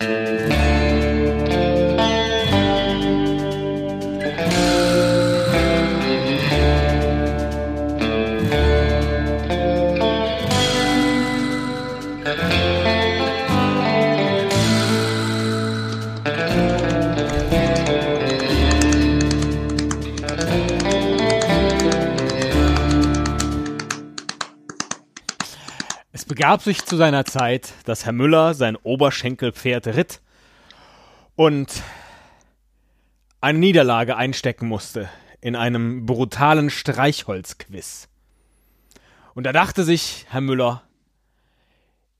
Mm-hmm. Begab sich zu seiner Zeit, dass Herr Müller sein Oberschenkelpferd ritt und eine Niederlage einstecken musste in einem brutalen Streichholzquiz. Und da dachte sich Herr Müller,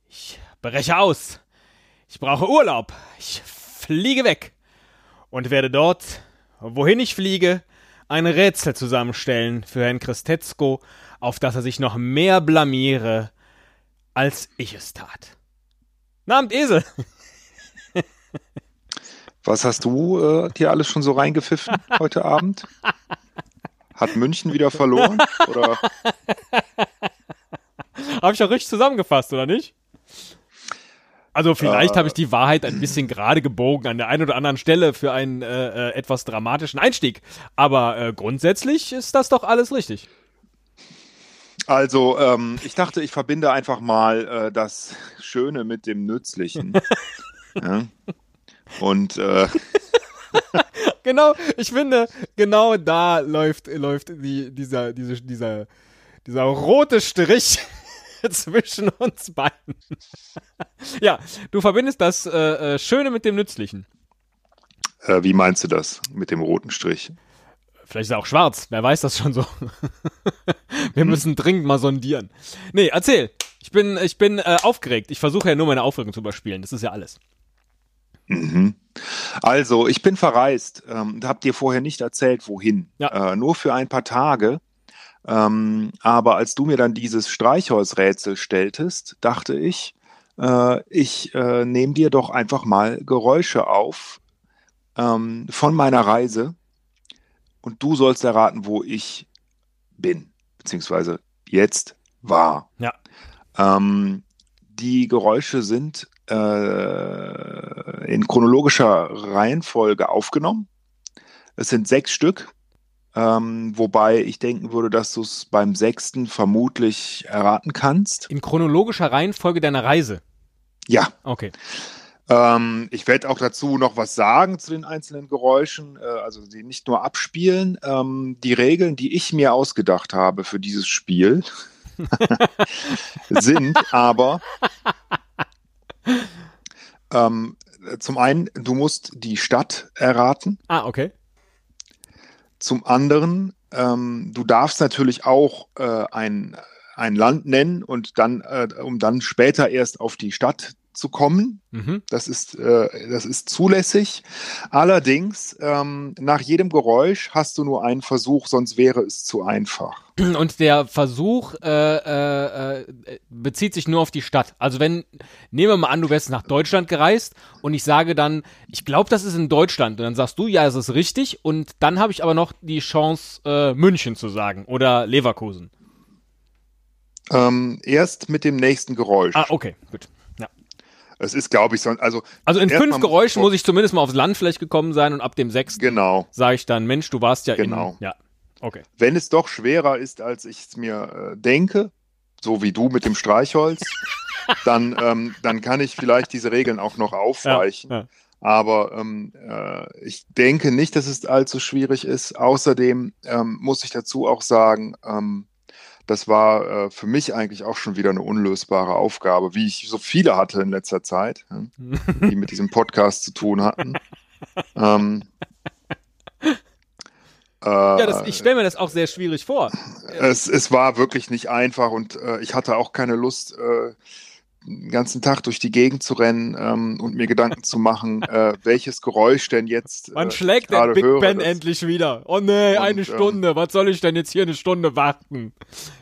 ich breche aus, ich brauche Urlaub, ich fliege weg und werde dort, wohin ich fliege, ein Rätsel zusammenstellen für Herrn Christetzko, auf das er sich noch mehr blamiere als ich es tat. Abend, Esel. Was hast du äh, dir alles schon so reingepfiffen heute Abend? Hat München wieder verloren? Oder? Habe ich auch richtig zusammengefasst, oder nicht? Also vielleicht äh, habe ich die Wahrheit ein bisschen gerade gebogen an der einen oder anderen Stelle für einen äh, äh etwas dramatischen Einstieg. Aber äh, grundsätzlich ist das doch alles richtig. Also, ähm, ich dachte, ich verbinde einfach mal äh, das Schöne mit dem Nützlichen. ja. Und äh, genau, ich finde, genau da läuft, läuft die, dieser, diese, dieser, dieser rote Strich zwischen uns beiden. ja, du verbindest das äh, äh, Schöne mit dem Nützlichen. Äh, wie meinst du das mit dem roten Strich? Vielleicht ist er auch schwarz, wer weiß das schon so. Wir hm. müssen dringend mal sondieren. Nee, erzähl. Ich bin, ich bin äh, aufgeregt. Ich versuche ja nur meine Aufregung zu überspielen. Das ist ja alles. Mhm. Also, ich bin verreist. Ähm, hab dir vorher nicht erzählt, wohin. Ja. Äh, nur für ein paar Tage. Ähm, aber als du mir dann dieses Streichholzrätsel stelltest, dachte ich, äh, ich äh, nehme dir doch einfach mal Geräusche auf ähm, von meiner Reise und du sollst erraten, wo ich bin, beziehungsweise jetzt war. Ja. Ähm, die Geräusche sind äh, in chronologischer Reihenfolge aufgenommen. Es sind sechs Stück, ähm, wobei ich denken würde, dass du es beim sechsten vermutlich erraten kannst. In chronologischer Reihenfolge deiner Reise? Ja. Okay. Ähm, ich werde auch dazu noch was sagen zu den einzelnen Geräuschen, äh, also sie nicht nur abspielen. Ähm, die Regeln, die ich mir ausgedacht habe für dieses Spiel, sind aber ähm, zum einen, du musst die Stadt erraten. Ah, okay. Zum anderen, ähm, du darfst natürlich auch äh, ein, ein Land nennen und dann, äh, um dann später erst auf die Stadt zu kommen. Mhm. Das, ist, äh, das ist zulässig. Allerdings, ähm, nach jedem Geräusch hast du nur einen Versuch, sonst wäre es zu einfach. Und der Versuch äh, äh, äh, bezieht sich nur auf die Stadt. Also wenn, nehmen wir mal an, du wärst nach Deutschland gereist und ich sage dann, ich glaube, das ist in Deutschland. Und dann sagst du, ja, es ist richtig. Und dann habe ich aber noch die Chance, äh, München zu sagen oder Leverkusen. Ähm, erst mit dem nächsten Geräusch. Ah, okay, gut. Es ist, glaube ich, so, also. Also in fünf Geräuschen muss ich zumindest mal aufs Land vielleicht gekommen sein und ab dem sechsten genau. sage ich dann, Mensch, du warst ja genau. in. Ja, okay. Wenn es doch schwerer ist, als ich es mir äh, denke, so wie du mit dem Streichholz, dann, ähm, dann kann ich vielleicht diese Regeln auch noch aufweichen. Ja, ja. Aber ähm, äh, ich denke nicht, dass es allzu schwierig ist. Außerdem ähm, muss ich dazu auch sagen, ähm, das war äh, für mich eigentlich auch schon wieder eine unlösbare Aufgabe, wie ich so viele hatte in letzter Zeit, ja, die mit diesem Podcast zu tun hatten. ähm, äh, ja, das, ich stelle mir das auch sehr schwierig vor. Es, es war wirklich nicht einfach und äh, ich hatte auch keine Lust, äh, den ganzen Tag durch die Gegend zu rennen ähm, und mir Gedanken zu machen, äh, welches Geräusch denn jetzt. Äh, Wann schlägt der Big höre, Ben endlich wieder? Oh nee, und, eine ähm, Stunde. Ähm, Was soll ich denn jetzt hier eine Stunde warten?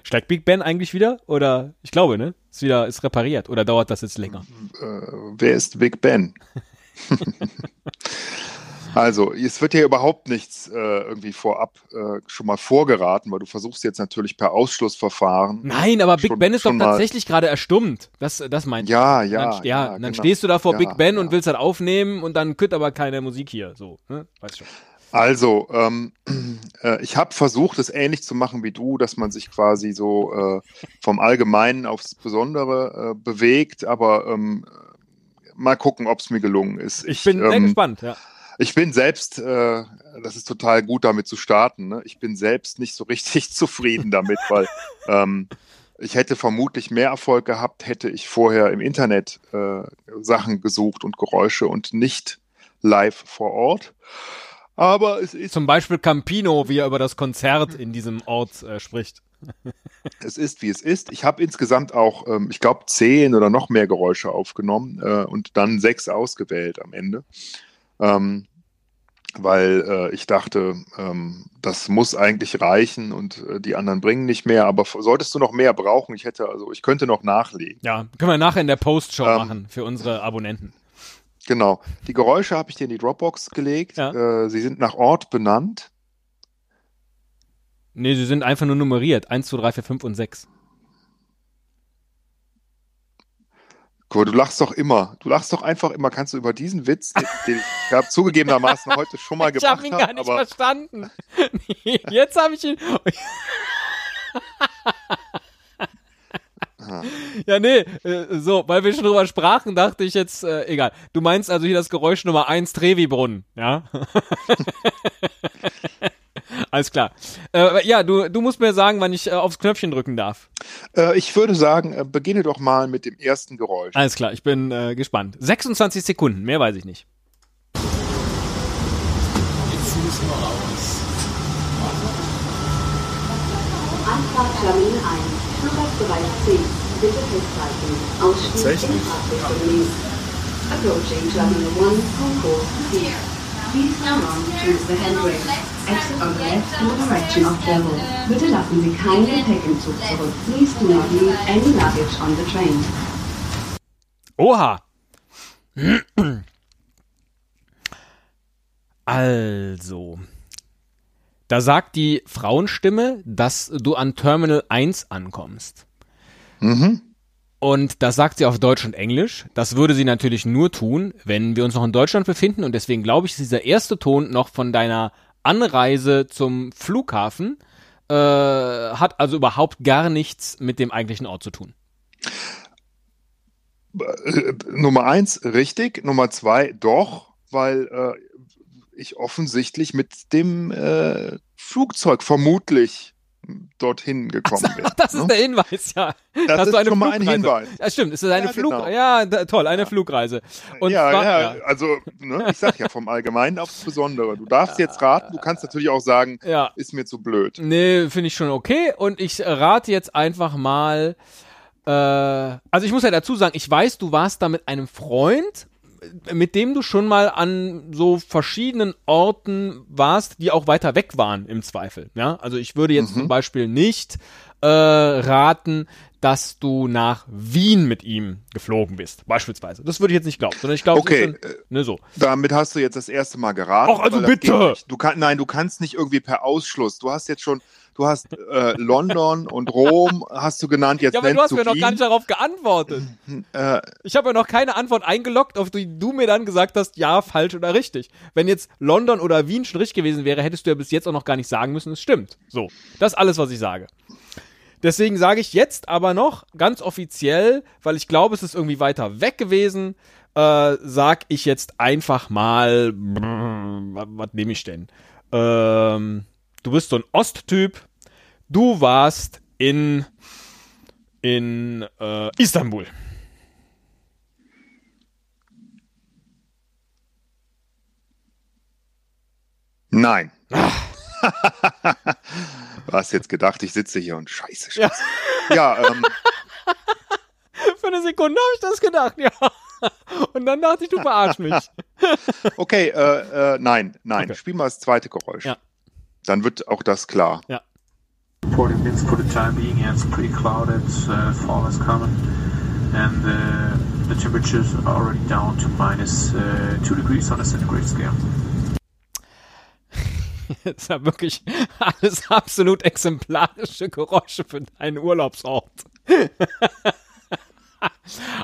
Schlägt Big Ben eigentlich wieder? Oder ich glaube, ne? Ist wieder ist repariert oder dauert das jetzt länger? Äh, wer ist Big Ben? Also, es wird dir überhaupt nichts äh, irgendwie vorab äh, schon mal vorgeraten, weil du versuchst jetzt natürlich per Ausschlussverfahren. Nein, aber Big Ben ist doch tatsächlich gerade erstummt. Das, das meint ja, ja, dann, ja, ja. Dann genau. stehst du da vor ja, Big Ben ja. und willst das aufnehmen und dann kütt aber keine Musik hier. So, ne? weißt schon. Also, ähm, äh, ich habe versucht, es ähnlich zu machen wie du, dass man sich quasi so äh, vom Allgemeinen aufs Besondere äh, bewegt, aber ähm, mal gucken, ob es mir gelungen ist. Ich, ich bin ähm, sehr gespannt, ja. Ich bin selbst, äh, das ist total gut, damit zu starten. Ne? Ich bin selbst nicht so richtig zufrieden damit, weil ähm, ich hätte vermutlich mehr Erfolg gehabt, hätte ich vorher im Internet äh, Sachen gesucht und Geräusche und nicht live vor Ort. Aber es ist. Zum Beispiel Campino, wie er über das Konzert in diesem Ort äh, spricht. es ist, wie es ist. Ich habe insgesamt auch, ähm, ich glaube, zehn oder noch mehr Geräusche aufgenommen äh, und dann sechs ausgewählt am Ende. Ähm, weil äh, ich dachte, ähm, das muss eigentlich reichen und äh, die anderen bringen nicht mehr. Aber solltest du noch mehr brauchen, ich hätte, also ich könnte noch nachlegen. Ja, können wir nachher in der Postshow ähm, machen für unsere Abonnenten. Genau. Die Geräusche habe ich dir in die Dropbox gelegt. Ja. Äh, sie sind nach Ort benannt. Nee, sie sind einfach nur nummeriert. 1, 2, 3, 4, 5 und 6. Guck, du lachst doch immer. Du lachst doch einfach immer. Kannst du über diesen Witz, den, den ich habe zugegebenermaßen heute schon mal gemacht. Ich habe ihn gar nicht verstanden. Jetzt habe ich ihn. Ja, nee, äh, so, weil wir schon drüber sprachen, dachte ich jetzt, äh, egal. Du meinst also hier das Geräusch Nummer 1, Trevi-Brunnen, ja? Alles klar. Äh, ja, du, du musst mir sagen, wann ich äh, aufs Knöpfchen drücken darf. Äh, ich würde sagen, äh, beginne doch mal mit dem ersten Geräusch. Alles klar, ich bin äh, gespannt. 26 Sekunden, mehr weiß ich nicht. Jetzt müssen wir raus. Anfahrt Termin 1, Flugzeugbereich 10. Bitte festhalten. Ausstieg Approaching Terminal 1, Concourse 4. Please now on choose the handrail. Exit on the left in the direction of Devil. Bitte lassen Sie keinen Gepäckentzug zurück. Please do not leave any luggage on the train. Oha! Also, da sagt die Frauenstimme, dass du an Terminal 1 ankommst. Mhm. Und das sagt sie auf Deutsch und Englisch. Das würde sie natürlich nur tun, wenn wir uns noch in Deutschland befinden. Und deswegen glaube ich, ist dieser erste Ton noch von deiner Anreise zum Flughafen. Äh, hat also überhaupt gar nichts mit dem eigentlichen Ort zu tun. Äh, Nummer eins, richtig. Nummer zwei, doch, weil äh, ich offensichtlich mit dem äh, Flugzeug vermutlich dorthin gekommen bin. Ach, das ne? ist der Hinweis, ja. Das Hast ist schon mal ein Hinweis. Ja, stimmt, es ist eine ja, Flug, genau. ja, da, toll, eine ja. Flugreise. Und ja, zwar, ja, also, ne, ich sag ja vom Allgemeinen aufs Besondere. Du darfst jetzt raten, du kannst natürlich auch sagen, ja. ist mir zu blöd. Nee, finde ich schon okay und ich rate jetzt einfach mal, äh, also ich muss ja dazu sagen, ich weiß, du warst da mit einem Freund mit dem du schon mal an so verschiedenen Orten warst, die auch weiter weg waren im Zweifel. Ja, also ich würde jetzt mhm. zum Beispiel nicht äh, raten, dass du nach Wien mit ihm geflogen bist, beispielsweise. Das würde ich jetzt nicht glauben, sondern ich glaube, okay, ne, so. Damit hast du jetzt das erste Mal geraten. Ach, also bitte. Du kannst, nein, du kannst nicht irgendwie per Ausschluss. Du hast jetzt schon Du hast äh, London und Rom hast du genannt. Jetzt ja, aber du hast mir noch gar nicht darauf geantwortet. Äh, ich habe ja noch keine Antwort eingeloggt, auf die du mir dann gesagt hast, ja, falsch oder richtig. Wenn jetzt London oder Wien schon richtig gewesen wäre, hättest du ja bis jetzt auch noch gar nicht sagen müssen, es stimmt. So, das ist alles, was ich sage. Deswegen sage ich jetzt aber noch ganz offiziell, weil ich glaube, es ist irgendwie weiter weg gewesen, äh, sag ich jetzt einfach mal, was, was nehme ich denn? Ähm, du bist so ein Osttyp. Du warst in, in äh, Istanbul. Nein. du hast jetzt gedacht, ich sitze hier und scheiße, scheiße. Ja, ja ähm. Für eine Sekunde habe ich das gedacht, ja. Und dann dachte ich, du verarsch mich. okay, äh, äh, nein, nein. Okay. Spiel mal das zweite Geräusch. Ja. Dann wird auch das klar. Ja. Reporting winds for the time being, yeah, it's pretty clouded, uh, fall is coming, and uh, the temperatures are already down to minus uh, 2 degrees on a centigrade scale. Das ist ja wirklich alles absolut exemplarische Geräusche für deinen Urlaubsort.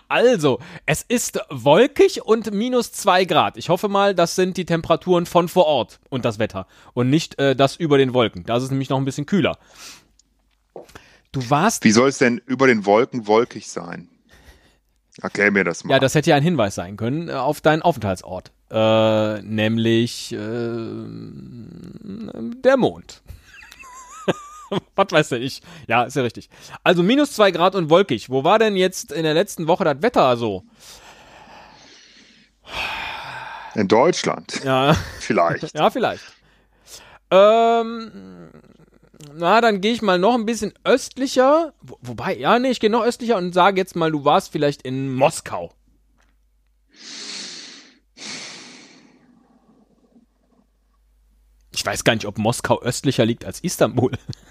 Also, es ist wolkig und minus zwei Grad. Ich hoffe mal, das sind die Temperaturen von vor Ort und das Wetter und nicht äh, das über den Wolken. Da ist es nämlich noch ein bisschen kühler. Du warst. Wie soll es denn über den Wolken wolkig sein? Erklär mir das mal. Ja, das hätte ja ein Hinweis sein können äh, auf deinen Aufenthaltsort. Äh, nämlich äh, der Mond. Was weiß denn ich? Ja, ist ja richtig. Also minus zwei Grad und wolkig. Wo war denn jetzt in der letzten Woche das Wetter so? In Deutschland. Ja. Vielleicht. ja, vielleicht. Ähm, na, dann gehe ich mal noch ein bisschen östlicher. Wo, wobei, ja, nee, ich gehe noch östlicher und sage jetzt mal, du warst vielleicht in Moskau. Ich weiß gar nicht, ob Moskau östlicher liegt als Istanbul.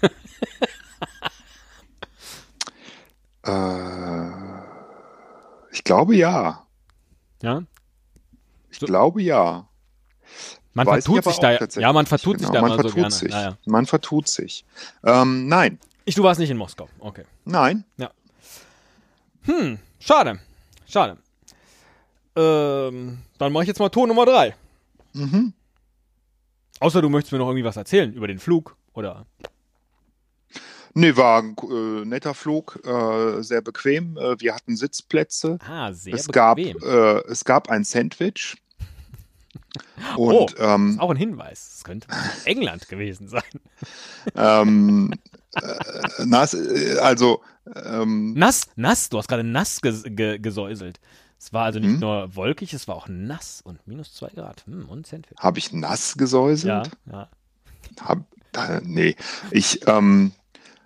äh, ich glaube ja. Ja? Ich so. glaube ja. Man Weiß vertut sich da. Ja, man vertut genau. sich da man vertut so gerne. Sich. Ja, ja. Man vertut sich. Ähm, nein. Ich, du warst nicht in Moskau. Okay. Nein. Ja. Hm, schade. Schade. Ähm, dann mache ich jetzt mal Ton Nummer drei. Mhm. Außer du möchtest mir noch irgendwie was erzählen über den Flug oder. Nee, war ein äh, netter Flug, äh, sehr bequem. Äh, wir hatten Sitzplätze. Ah, sehr es bequem. Gab, äh, es gab ein Sandwich. Und, oh, ähm, ist auch ein Hinweis. Es könnte England gewesen sein. ähm, äh, nass, äh, also. Ähm, nass, nass, du hast gerade nass ges ge gesäuselt. Es war also nicht hm? nur wolkig, es war auch nass und minus zwei Grad. Hm, und Sandwich. Habe ich nass gesäuselt? Ja, ja. Hab, äh, nee, ich, ähm,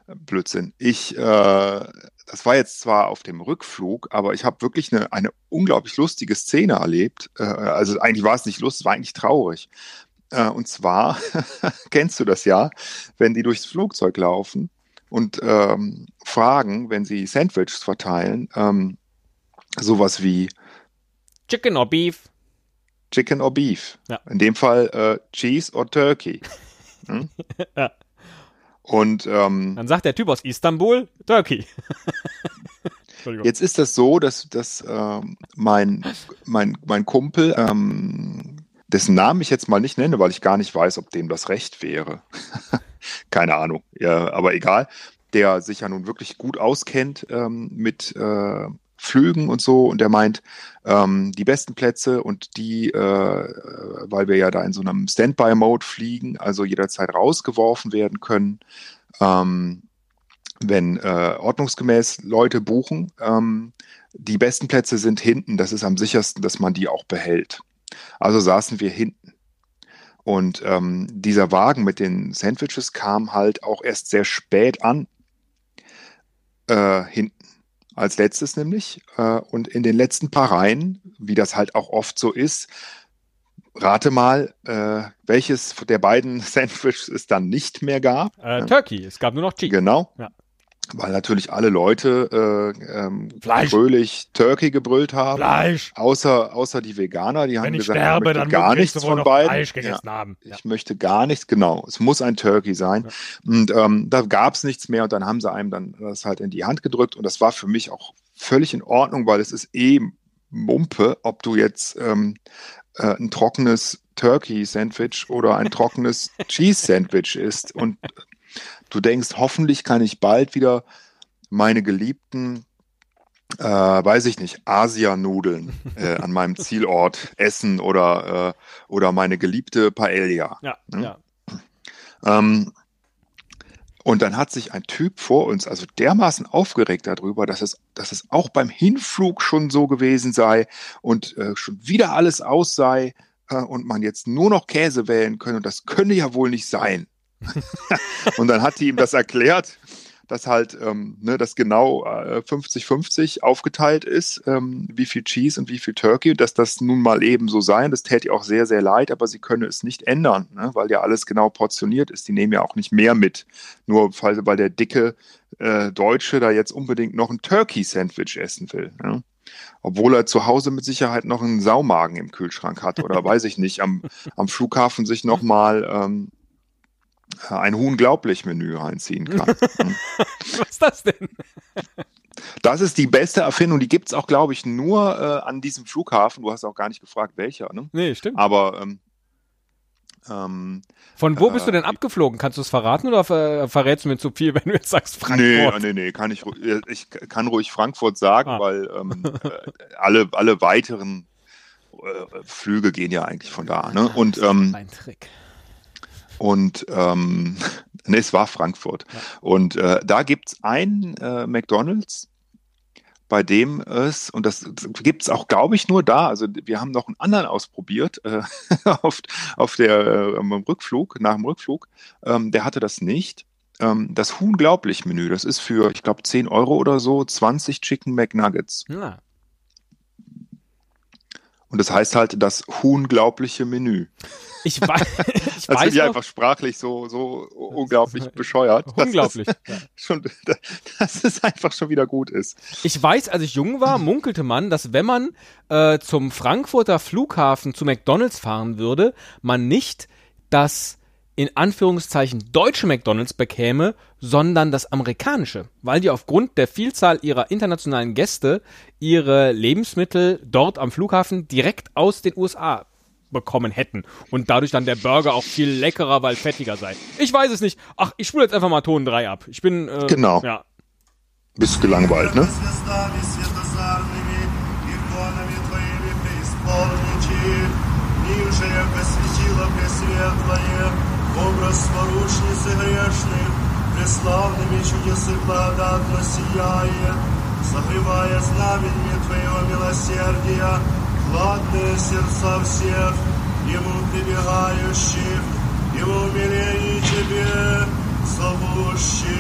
Blödsinn. Ich, äh, das war jetzt zwar auf dem Rückflug, aber ich habe wirklich eine, eine unglaublich lustige Szene erlebt. Äh, also eigentlich war es nicht lustig, es war eigentlich traurig. Äh, und zwar, kennst du das ja, wenn die durchs Flugzeug laufen und ähm, fragen, wenn sie Sandwiches verteilen, ähm, sowas wie Chicken or Beef. Chicken or Beef. Ja. In dem Fall äh, Cheese or Turkey. Hm? ja. Und ähm, dann sagt der Typ aus Istanbul Turkey. Jetzt ist das so, dass, dass ähm, mein, mein, mein Kumpel, ähm, dessen Namen ich jetzt mal nicht nenne, weil ich gar nicht weiß, ob dem das recht wäre. Keine Ahnung, ja, aber egal, der sich ja nun wirklich gut auskennt ähm, mit äh, Flügen und so. Und der meint, ähm, die besten Plätze und die, äh, weil wir ja da in so einem Standby-Mode fliegen, also jederzeit rausgeworfen werden können, ähm, wenn äh, ordnungsgemäß Leute buchen. Ähm, die besten Plätze sind hinten. Das ist am sichersten, dass man die auch behält. Also saßen wir hinten. Und ähm, dieser Wagen mit den Sandwiches kam halt auch erst sehr spät an. Äh, hinten als letztes nämlich. Äh, und in den letzten paar Reihen, wie das halt auch oft so ist, rate mal, äh, welches der beiden Sandwiches es dann nicht mehr gab. Äh, Turkey, es gab nur noch Cheese. Genau. Ja weil natürlich alle Leute äh, ähm, fröhlich Turkey gebrüllt haben. Fleisch. Außer, außer die Veganer, die Wenn haben gesagt, sterbe, ich möchte gar nichts von beiden. Fleisch gegessen ja. haben. Ja. Ich möchte gar nichts, genau. Es muss ein Turkey sein. Ja. Und ähm, da gab es nichts mehr und dann haben sie einem dann das halt in die Hand gedrückt und das war für mich auch völlig in Ordnung, weil es ist eh Mumpe, ob du jetzt ähm, äh, ein trockenes Turkey-Sandwich oder ein trockenes Cheese-Sandwich isst. Und du denkst, hoffentlich kann ich bald wieder meine geliebten, äh, weiß ich nicht, Asianudeln äh, an meinem Zielort essen oder, äh, oder meine geliebte Paella. Ja, hm? ja. Ähm, und dann hat sich ein Typ vor uns also dermaßen aufgeregt darüber, dass es, dass es auch beim Hinflug schon so gewesen sei und äh, schon wieder alles aus sei äh, und man jetzt nur noch Käse wählen könne. Und das könne ja wohl nicht sein. und dann hat die ihm das erklärt dass halt ähm, ne, das genau 50-50 äh, aufgeteilt ist, ähm, wie viel Cheese und wie viel Turkey, dass das nun mal eben so sein. Das täte ihr auch sehr, sehr leid, aber sie könne es nicht ändern, ne, weil ja alles genau portioniert ist. Die nehmen ja auch nicht mehr mit, nur weil, weil der dicke äh, Deutsche da jetzt unbedingt noch ein Turkey-Sandwich essen will. Ne? obwohl er zu Hause mit Sicherheit noch einen Saumagen im Kühlschrank hat oder weiß ich nicht, am, am Flughafen sich nochmal ähm, ein unglaublich Menü reinziehen kann. Was ist das denn? Das ist die beste Erfindung. Die gibt es auch, glaube ich, nur äh, an diesem Flughafen. Du hast auch gar nicht gefragt, welcher. Ne? Nee, stimmt. Aber ähm, ähm, Von wo bist du denn äh, abgeflogen? Kannst du es verraten oder ver verrätst du mir zu viel, wenn du jetzt sagst Frankfurt? Nee, nee, nee, kann ich, ich kann ruhig Frankfurt sagen, ah. weil ähm, äh, alle, alle weiteren äh, Flüge gehen ja eigentlich von da. Ne? Und, ähm, ein Trick. Und ähm, nee, es war Frankfurt. Ja. Und äh, da gibt es ein äh, McDonalds, bei dem es, und das gibt es auch, glaube ich, nur da, also wir haben noch einen anderen ausprobiert äh, auf, auf der, äh, am Rückflug, nach dem Rückflug, ähm, der hatte das nicht. Ähm, das Unglaublich-Menü, das ist für, ich glaube, 10 Euro oder so, 20 Chicken McNuggets. Ja. Und das heißt halt das unglaubliche Menü. Ich, weiß, ich das weiß. Das einfach sprachlich so, so unglaublich bescheuert. Unglaublich. Das ist, schon, dass es einfach schon wieder gut ist. Ich weiß, als ich jung war, munkelte man, dass wenn man äh, zum Frankfurter Flughafen zu McDonalds fahren würde, man nicht das in Anführungszeichen deutsche McDonalds bekäme, sondern das amerikanische, weil die aufgrund der Vielzahl ihrer internationalen Gäste ihre Lebensmittel dort am Flughafen direkt aus den USA bekommen hätten und dadurch dann der Burger auch viel leckerer, weil fettiger sei. Ich weiß es nicht. Ach, ich spule jetzt einfach mal Ton 3 ab. Ich bin äh, Genau. Ja. Bist gelangweilt, ne? Образ поручницы грешных, преславными чудесы благодатно сияет, согревая знаменье Твоего милосердия, хладные сердца всех, Ему прибегающих, Его умилений Тебе зовущих.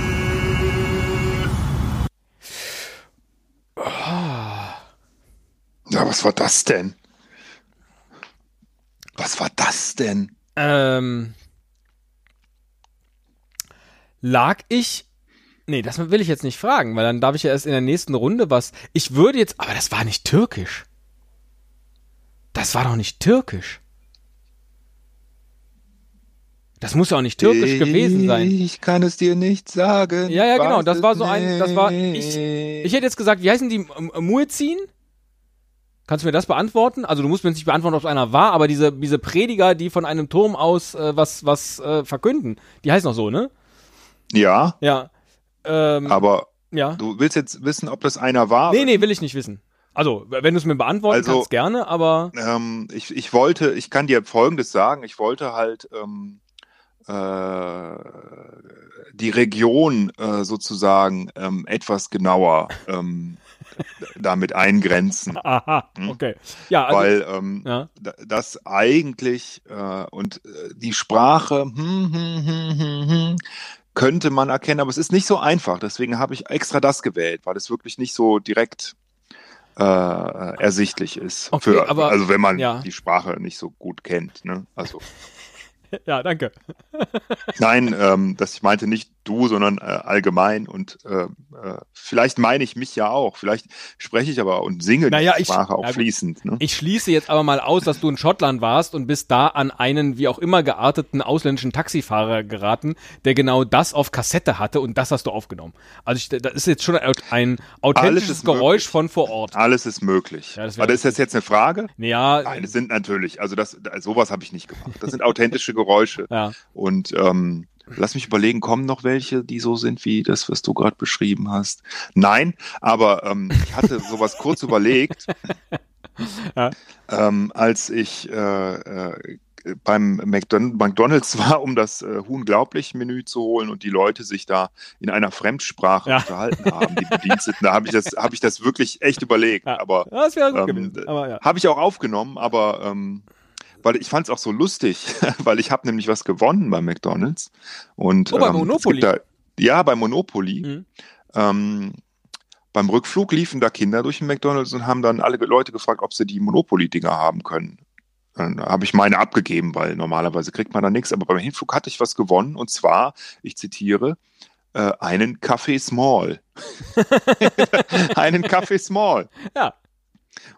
Ja, was war das denn? Was war das denn? Ähm, lag ich. Nee, das will ich jetzt nicht fragen, weil dann darf ich ja erst in der nächsten Runde was. Ich würde jetzt. Aber das war nicht türkisch. Das war doch nicht türkisch. Das muss ja auch nicht türkisch ich gewesen sein. Ich kann es dir nicht sagen. Ja, ja, genau. Das war so ein. Das war. Ich, ich hätte jetzt gesagt, wie heißen die? Muezzin? Kannst du mir das beantworten? Also du musst mir jetzt nicht beantworten, ob es einer war, aber diese, diese Prediger, die von einem Turm aus äh, was, was äh, verkünden, die heißen auch so, ne? Ja. Ja. Ähm, aber ja. du willst jetzt wissen, ob das einer war? Nee, nee, will ich nicht wissen. Also, wenn du es mir beantworten also, kannst, gerne, aber. Ähm, ich, ich wollte, ich kann dir Folgendes sagen. Ich wollte halt ähm, äh, die Region äh, sozusagen ähm, etwas genauer ähm, damit eingrenzen. Aha, hm? okay. Ja, also, Weil ähm, ja. das eigentlich äh, und äh, die Sprache, hm, hm, hm, hm, hm, könnte man erkennen, aber es ist nicht so einfach. Deswegen habe ich extra das gewählt, weil es wirklich nicht so direkt äh, ersichtlich ist. Okay, für, aber, also wenn man ja. die Sprache nicht so gut kennt. Ne? Also ja, danke. Nein, ähm, das ich meinte nicht du, sondern äh, allgemein und äh, äh, vielleicht meine ich mich ja auch. Vielleicht spreche ich aber und singe naja, die Sprache ich, auch ja, fließend. Ne? Ich schließe jetzt aber mal aus, dass du in Schottland warst und bist da an einen wie auch immer gearteten ausländischen Taxifahrer geraten, der genau das auf Kassette hatte und das hast du aufgenommen. Also ich, das ist jetzt schon ein authentisches Geräusch möglich. von vor Ort. Alles ist möglich. Ja, das aber ist das jetzt eine Frage? Ja. Nein, es sind natürlich, also das, sowas habe ich nicht gemacht. Das sind authentische Geräusche. Ja. Und ähm, Lass mich überlegen, kommen noch welche, die so sind wie das, was du gerade beschrieben hast? Nein, aber ähm, ich hatte sowas kurz überlegt, ja. ähm, als ich äh, äh, beim McDon McDonalds war, um das äh, Unglaublich-Menü zu holen und die Leute sich da in einer Fremdsprache ja. unterhalten haben, die Bediensteten. Da habe ich, das, hab ich das wirklich echt überlegt. Ja. Aber, ähm, gewesen. ja. Habe ich auch aufgenommen, aber ähm, weil ich fand es auch so lustig, weil ich habe nämlich was gewonnen bei McDonalds. Und, oh, bei ähm, Monopoly? Da, ja, bei Monopoly. Mhm. Ähm, beim Rückflug liefen da Kinder durch den McDonalds und haben dann alle Leute gefragt, ob sie die Monopoly-Dinger haben können. Dann habe ich meine abgegeben, weil normalerweise kriegt man da nichts. Aber beim Hinflug hatte ich was gewonnen und zwar, ich zitiere, äh, einen Kaffee Small. einen Kaffee Small. Ja.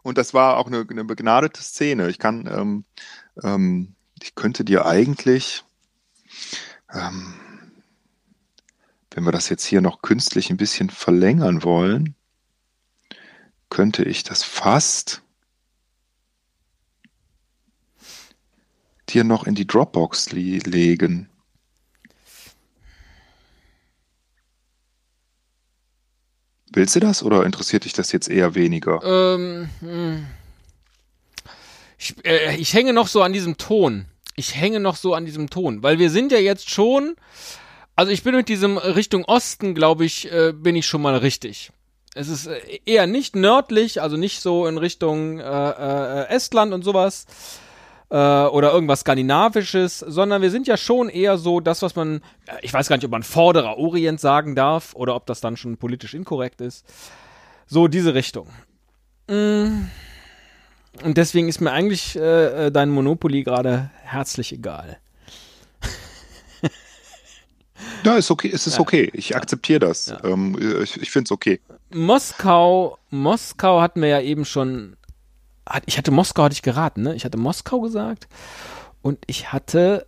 Und das war auch eine, eine begnadete Szene. Ich kann, ähm, ähm, ich könnte dir eigentlich, Ähm, wenn wir das jetzt hier noch künstlich ein bisschen verlängern wollen, könnte ich das fast dir noch in die Dropbox legen. Willst du das oder interessiert dich das jetzt eher weniger? Ähm, hm. ich, äh, ich hänge noch so an diesem Ton. Ich hänge noch so an diesem Ton, weil wir sind ja jetzt schon, also ich bin mit diesem Richtung Osten, glaube ich, äh, bin ich schon mal richtig. Es ist äh, eher nicht nördlich, also nicht so in Richtung äh, äh, Estland und sowas äh, oder irgendwas Skandinavisches, sondern wir sind ja schon eher so das, was man, äh, ich weiß gar nicht, ob man vorderer Orient sagen darf oder ob das dann schon politisch inkorrekt ist. So diese Richtung. Mm. Und deswegen ist mir eigentlich äh, äh dein Monopoly gerade herzlich egal. Ja, ist okay, es ist ja. okay. Ich akzeptiere das. Ja. Ähm, ich ich finde es okay. Moskau, Moskau hatten wir ja eben schon ich hatte Moskau, hatte ich geraten, ne? Ich hatte Moskau gesagt und ich hatte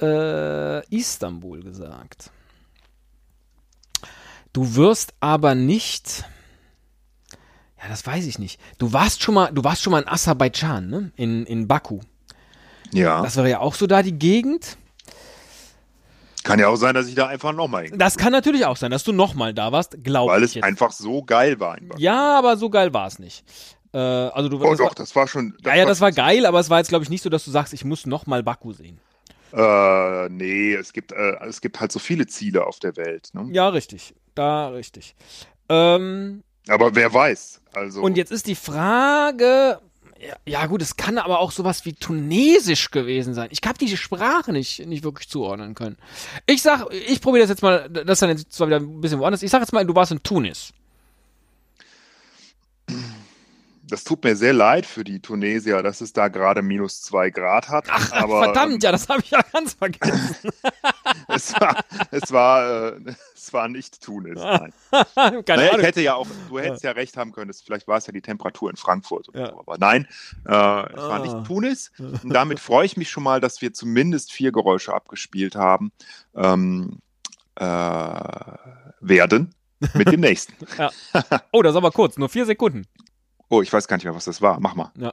äh, Istanbul gesagt. Du wirst aber nicht. Ja, das weiß ich nicht. Du warst schon mal, du warst schon mal in Aserbaidschan, ne? In, in Baku. Ja. Das wäre ja auch so da die Gegend. Kann ja auch sein, dass ich da einfach nochmal hingehe. Das kann natürlich auch sein, dass du nochmal da warst, glaube ich. Weil es jetzt. einfach so geil war. Ja, aber so geil war es nicht. Äh, also du, oh das doch, war, das war schon. Das ja, ja, das war geil, aber es war jetzt, glaube ich, nicht so, dass du sagst, ich muss nochmal Baku sehen. Äh, nee, es gibt, äh, es gibt halt so viele Ziele auf der Welt. Ne? Ja, richtig. Da, richtig. Ähm, aber wer weiß. Also. Und jetzt ist die Frage, ja, ja, gut, es kann aber auch sowas wie Tunesisch gewesen sein. Ich habe die Sprache nicht, nicht wirklich zuordnen können. Ich sag, ich probiere das jetzt mal, das ist dann jetzt zwar wieder ein bisschen woanders. Ich sag jetzt mal, du warst in Tunis das tut mir sehr leid für die Tunesier, dass es da gerade minus zwei Grad hat. Ach, aber, verdammt, ja, das habe ich ja ganz vergessen. es war, es war, äh, es war nicht Tunis. Nein. Naja. Ich hätte ja auch, du hättest ja. ja recht haben können, vielleicht war es ja die Temperatur in Frankfurt oder ja. so, aber nein, äh, es ah. war nicht ah. Tunis. Und damit freue ich mich schon mal, dass wir zumindest vier Geräusche abgespielt haben ähm, äh, werden mit dem nächsten. ja. Oh, das ist aber kurz, nur vier Sekunden. Oh, ich weiß gar nicht mehr, was das war. Mach mal. Ja.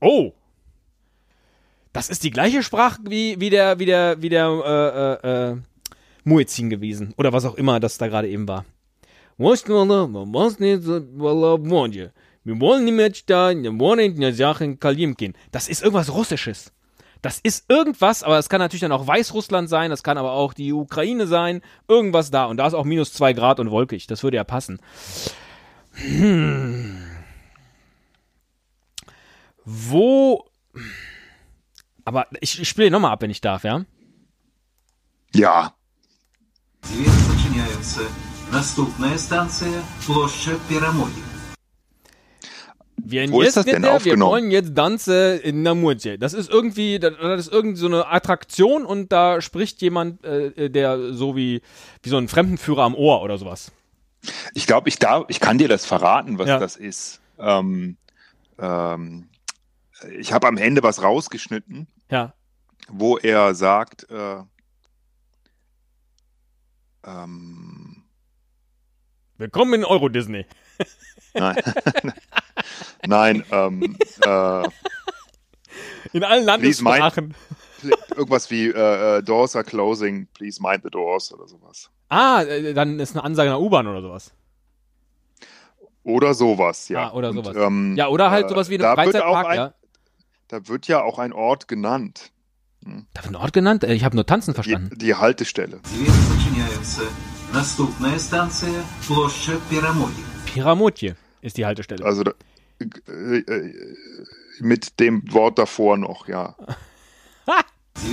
Oh! Das ist die gleiche Sprache wie, wie der, wie der, wie der, äh, äh, äh, Muezzin gewesen. Oder was auch immer das da gerade eben war. Das ist irgendwas Russisches. Das ist irgendwas, aber es kann natürlich dann auch Weißrussland sein, das kann aber auch die Ukraine sein, irgendwas da. Und da ist auch minus zwei Grad und wolkig. Das würde ja passen. Hm. Wo. Aber ich, ich spiele nochmal ab, wenn ich darf, ja? Ja. Наступная станция площадь Пирамиды. Wir Wo ist das denn der, Wir wollen jetzt Danze in Namurje. Das ist irgendwie, das ist irgendwie so eine Attraktion und da spricht jemand, äh, der so wie, wie so ein Fremdenführer am Ohr oder sowas. Ich glaube, ich darf, ich kann dir das verraten, was ja. das ist. Ähm, ähm, ich habe am Ende was rausgeschnitten, ja. wo er sagt, äh, ähm, Willkommen in Euro Disney. Nein. Nein, ähm, äh, In allen Landessprachen. Irgendwas wie äh, äh, Doors are closing, please mind the doors oder sowas. Ah, äh, dann ist eine Ansage der U-Bahn oder sowas. Oder sowas, ja. Ah, oder sowas. ähm, ja, oder halt sowas wie ein Freizeitpark, ein, ja. Da wird ja auch ein Ort genannt. Hm. Da wird ein Ort genannt? Äh, ich habe nur Tanzen verstanden. Die, die Haltestelle. Piramodje ist die Haltestelle. Also äh, äh, mit dem Wort davor noch, ja.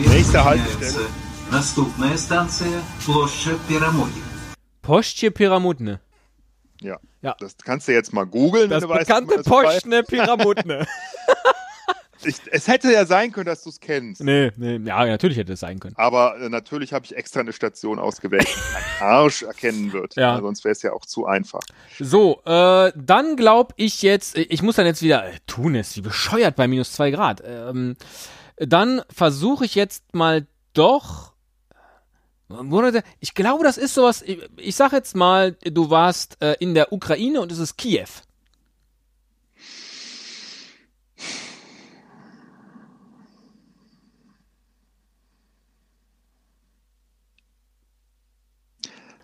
Nächste Haltestelle. Наступная станция Площадь Пирамиды. Площадь Пирамидne. Ja. ja. Das kannst du jetzt mal googeln. Das bekannte Poschne Pyramidne. Ich, es hätte ja sein können, dass du es kennst. Nee, nee, ja, natürlich hätte es sein können. Aber äh, natürlich habe ich extra eine Station ausgewählt, die ein Arsch erkennen wird. Ja. Ja, sonst wäre es ja auch zu einfach. So, äh, dann glaube ich jetzt, ich muss dann jetzt wieder, äh, Tunis, wie bescheuert bei minus zwei Grad. Ähm, dann versuche ich jetzt mal doch. Ich glaube, das ist sowas. Ich, ich sag jetzt mal, du warst äh, in der Ukraine und es ist Kiew.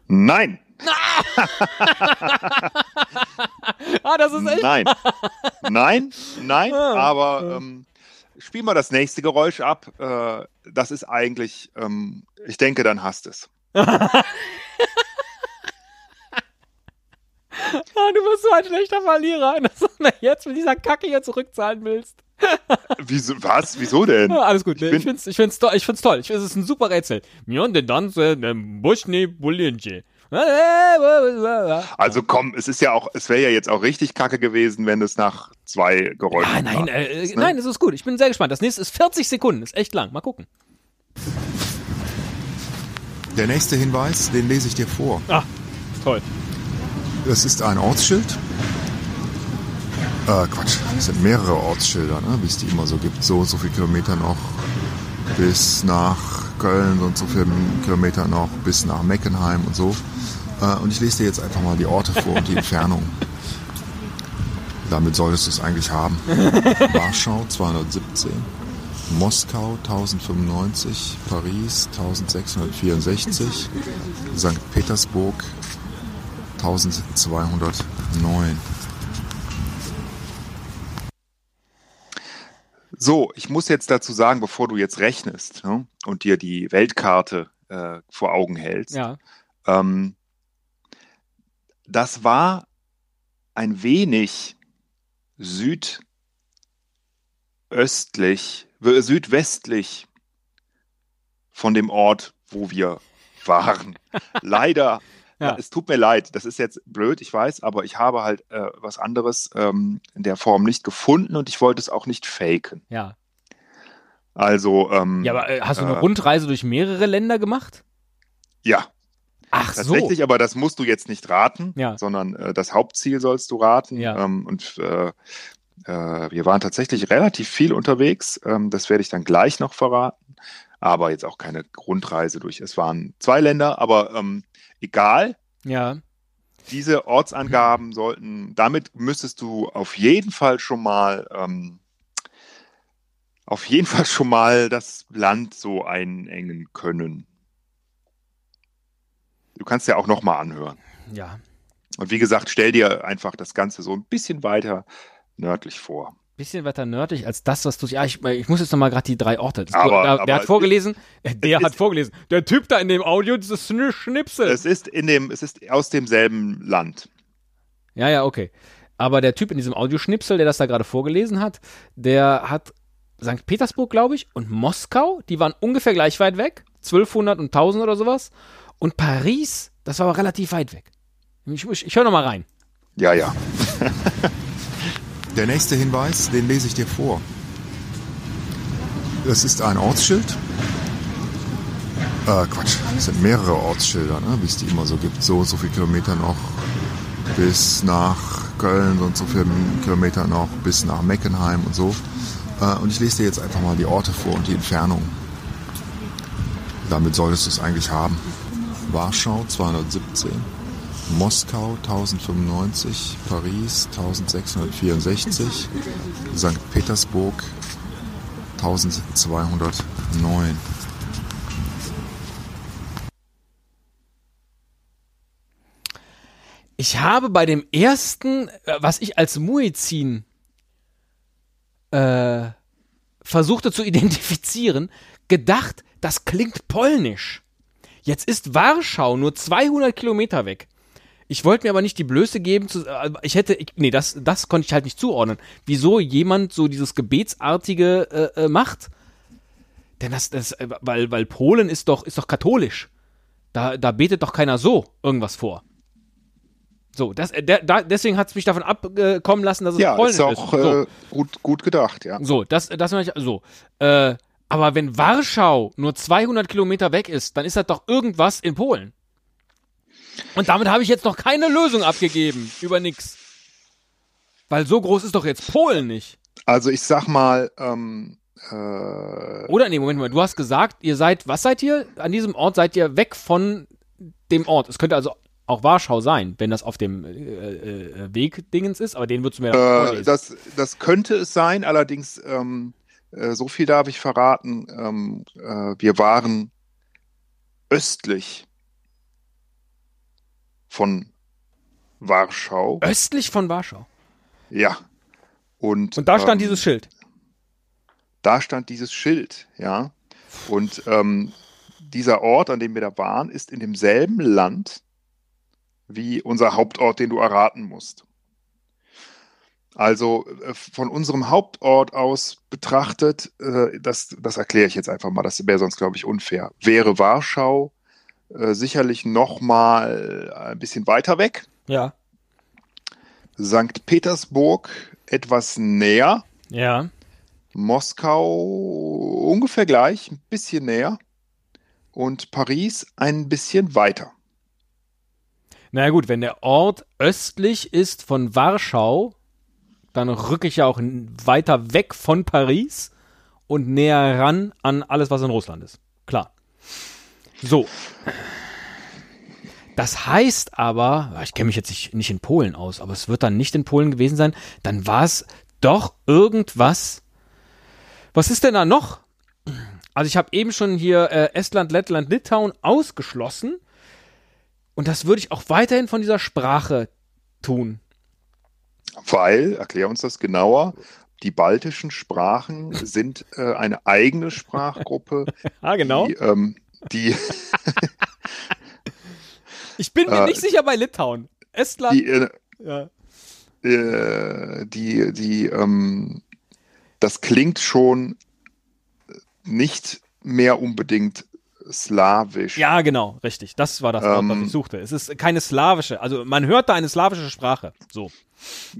Nein! ah, das ist echt. Nein. Nein, nein, Ah, aber ähm, spiel mal das nächste Geräusch ab. Äh, das ist eigentlich, ähm, ich denke, dann hast es. Ah, du bist so ein schlechter Verlierer, dass du mir jetzt mit dieser Kacke hier zurückzahlen willst. Wieso, was? Wieso denn? Alles gut, Ich bin- ich, find's, ich, find's, to ich find's toll. Ich find's, es ist ein super Rätsel. Also komm, es ist ja auch, es wäre ja jetzt auch richtig kacke gewesen, wenn es nach zwei Geräuschen Ah, nein, war. äh, ne? nein, das ist gut. Ich bin sehr gespannt. Das nächste ist 40 Sekunden. Ist echt lang. Mal gucken. Der nächste Hinweis, den lese ich dir vor. Ah, toll. Das ist ein Ortsschild. Äh, Quatsch, es sind mehrere Ortsschilder, ne, wie es die immer so gibt. So, so viele Kilometer noch bis nach Köln und so viele Kilometer noch bis nach Meckenheim und so. Äh, und ich lese dir jetzt einfach mal die Orte vor und die Entfernung. Damit solltest du es eigentlich haben. Warschau 217, Moskau 1095, Paris 1664, St. Petersburg 1209. So, ich muss jetzt dazu sagen, bevor du jetzt rechnest ne, und dir die Weltkarte äh, vor Augen hältst, Ja. ähm, das war ein wenig südöstlich, äh, südwestlich von dem Ort, wo wir waren. Leider, Ja. es tut mir leid, das ist jetzt blöd, ich weiß, aber ich habe halt äh, was anderes ähm, in der Form nicht gefunden und ich wollte es auch nicht faken. Ja. Also, ähm, Ja, aber äh, hast du eine äh, Rundreise durch mehrere Länder gemacht? ja, Ach so. Tatsächlich, aber das musst du jetzt nicht raten, Ja. sondern äh, das Hauptziel sollst du raten. Ja. Ähm, und äh, äh, wir waren tatsächlich relativ viel unterwegs. Ähm, das werde ich dann gleich noch verraten. Aber jetzt auch keine Rundreise durch. Es waren zwei Länder, aber ähm, egal. Ja. Diese Ortsangaben sollten, damit müsstest du auf jeden Fall schon mal, ähm, auf jeden Fall schon mal das Land so einengen können. Du kannst ja auch noch mal anhören. Ja. Und wie gesagt, stell dir einfach das Ganze so ein bisschen weiter nördlich vor. Bisschen weiter nördlich als das, was du. Ja, ich, ich muss jetzt nochmal gerade die drei Orte. Das, Aber- der, aber der hat es vorgelesen. der es hat ist- vorgelesen. Der Typ da in dem Audio, dieses Schn- Schnipsel. Es ist in dem, es ist aus demselben Land. Ja, ja, okay. Aber der Typ in diesem Audioschnipsel, der das da gerade vorgelesen hat, der hat St. Petersburg, glaube ich, und Moskau, die waren ungefähr gleich weit weg. 1200 und 1000 oder sowas. Und Paris, das war aber relativ weit weg. Ich, ich, ich höre nochmal rein. Ja, ja. Der nächste Hinweis, den lese ich dir vor. Das ist ein Ortsschild. Äh, Quatsch, es sind mehrere Ortsschilder, ne, wie es die immer so gibt. So, so viele Kilometer noch bis nach Köln und so viele Kilometer noch bis nach Meckenheim und so. Äh, und ich lese dir jetzt einfach mal die Orte vor und die Entfernung. Damit solltest du es eigentlich haben. Warschau 217, Moskau 1095, Paris 1664, St. Petersburg 1209. Ich habe bei dem ersten, äh, was ich als Muezzin äh, versuchte zu identifizieren, gedacht, das klingt polnisch. Jetzt ist Warschau nur 200 Kilometer weg. Ich wollte mir aber nicht die Blöße geben, zu, äh, ich hätte, ich, nee, das, das konnte ich halt nicht zuordnen. Wieso jemand so dieses Gebetsartige äh, äh, macht? Denn das, das, äh, weil, weil Polen ist doch, ist doch katholisch. Da, da betet doch keiner so irgendwas vor. So, das, der, da, deswegen hat es mich davon abkommen lassen, dass es ja, polnisch ist. Ja, ist auch so. äh, gut, gut gedacht, ja. So, das, das ich, so. Äh, aber wenn Warschau nur 200 Kilometer weg ist, dann ist das doch irgendwas in Polen. Und damit habe ich jetzt noch keine Lösung abgegeben über nix. Weil so groß ist doch jetzt Polen nicht. Also ich sag mal, ähm, äh Oder nee, Moment mal, du hast gesagt, ihr seid, was seid ihr? An diesem Ort seid ihr weg von dem Ort. Es könnte also auch Warschau sein, wenn das auf dem äh, äh, Weg Dingens ist, aber den würdest du mir äh, das, das könnte es sein, allerdings ähm, äh, so viel darf ich verraten. Ähm, äh, wir waren östlich von Warschau. Östlich von Warschau? Ja. Und, Und da stand ähm, dieses Schild. Da stand dieses Schild, ja. Und ähm, dieser Ort, an dem wir da waren, ist in demselben Land wie unser Hauptort, den du erraten musst. Also äh, von unserem Hauptort aus betrachtet, äh, das, das erkläre ich jetzt einfach mal, das wäre sonst, glaube ich, unfair, wäre Warschau äh, sicherlich noch mal ein bisschen weiter weg. Ja. St. Petersburg etwas näher. Ja. Moskau ungefähr gleich, ein bisschen näher. Und Paris ein bisschen weiter. Na gut, wenn der Ort östlich ist von Warschau, dann rücke ich ja auch weiter weg von Paris und näher ran an alles, was in Russland ist. Klar. So. Das heißt aber, ich kenne mich jetzt nicht, nicht in Polen aus, aber es wird dann nicht in Polen gewesen sein, dann war es doch irgendwas. Was ist denn da noch? Also ich habe eben schon hier äh, Estland, Lettland, Litauen ausgeschlossen. Und das würde ich auch weiterhin von dieser Sprache tun. Weil, erklär uns das genauer, die baltischen Sprachen sind äh, eine eigene Sprachgruppe. ah, genau. Die, ähm, die ich bin mir äh, nicht sicher bei Litauen. Estland. Die, äh, ja. Äh, die, die, ähm, das klingt schon nicht mehr unbedingt slawisch. Ja, genau, richtig. Das war das Wort, ähm, was ich suchte. Es ist keine slawische, also man hört da eine slawische Sprache. So.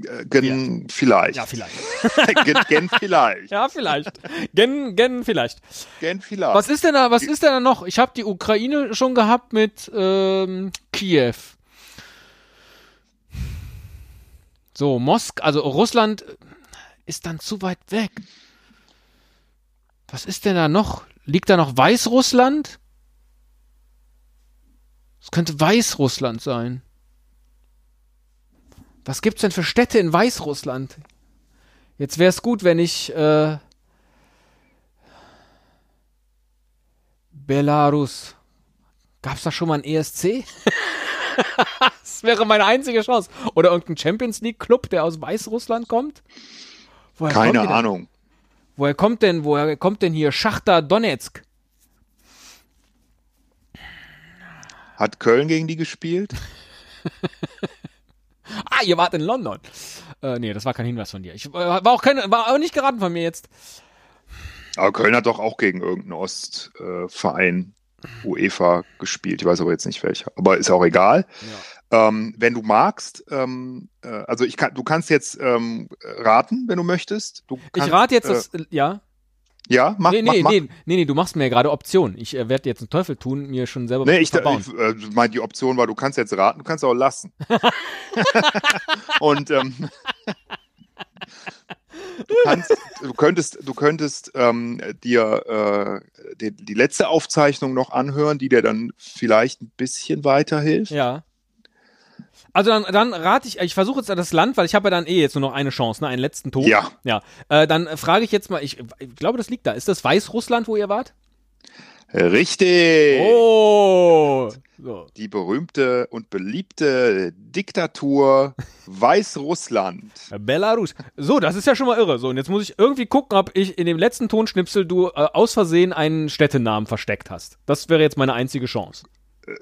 Äh, gen ja. vielleicht. Ja, vielleicht. gen, gen, vielleicht. Ja, vielleicht. Gen, gen vielleicht. Gen vielleicht. Was ist denn da, was ist denn da noch? Ich habe die Ukraine schon gehabt mit ähm, Kiew. So, Mosk, also Russland ist dann zu weit weg. Was ist denn da noch? Liegt da noch Weißrussland? Es könnte Weißrussland sein. Was gibt's denn für Städte in Weißrussland? Jetzt wäre es gut, wenn ich äh, Belarus. Gab's da schon mal ein ESC? das wäre meine einzige Chance. Oder irgendein Champions League Club, der aus Weißrussland kommt? Woher Keine Ahnung. Woher kommt denn, woher kommt denn hier Schachter Donetsk? Hat Köln gegen die gespielt? ah, ihr wart in London. Äh, nee, das war kein Hinweis von dir. Ich äh, war auch keine, war auch nicht geraten von mir jetzt. Aber Köln hat doch auch gegen irgendeinen Ostverein UEFA gespielt. Ich weiß aber jetzt nicht welcher. Aber ist auch egal. Ja. Ähm, wenn du magst, ähm, äh, also ich kann, du kannst jetzt ähm, raten, wenn du möchtest. Du kannst, ich rate jetzt, das, äh, ja. Ja, mach, nee, mach, nee, mach. Nee, nee, nee, du machst mir ja gerade Optionen. Ich äh, werde jetzt einen Teufel tun, mir schon selber nee, ich, verbauen. ich äh, meine, die Option war, du kannst jetzt raten, du kannst auch lassen. Und ähm, du, kannst, du könntest, du könntest ähm, dir äh, die, die letzte Aufzeichnung noch anhören, die dir dann vielleicht ein bisschen weiterhilft. Ja. Also dann, dann rate ich, ich versuche jetzt das Land, weil ich habe ja dann eh jetzt nur noch eine Chance, ne, einen letzten Ton. Ja. Ja. Äh, dann frage ich jetzt mal, ich, ich, glaube, das liegt da. Ist das Weißrussland, wo ihr wart? Richtig. Oh. So. Die berühmte und beliebte Diktatur Weißrussland. Belarus. So, das ist ja schon mal irre. So, und jetzt muss ich irgendwie gucken, ob ich in dem letzten Tonschnipsel du äh, aus Versehen einen Städtenamen versteckt hast. Das wäre jetzt meine einzige Chance. Äh,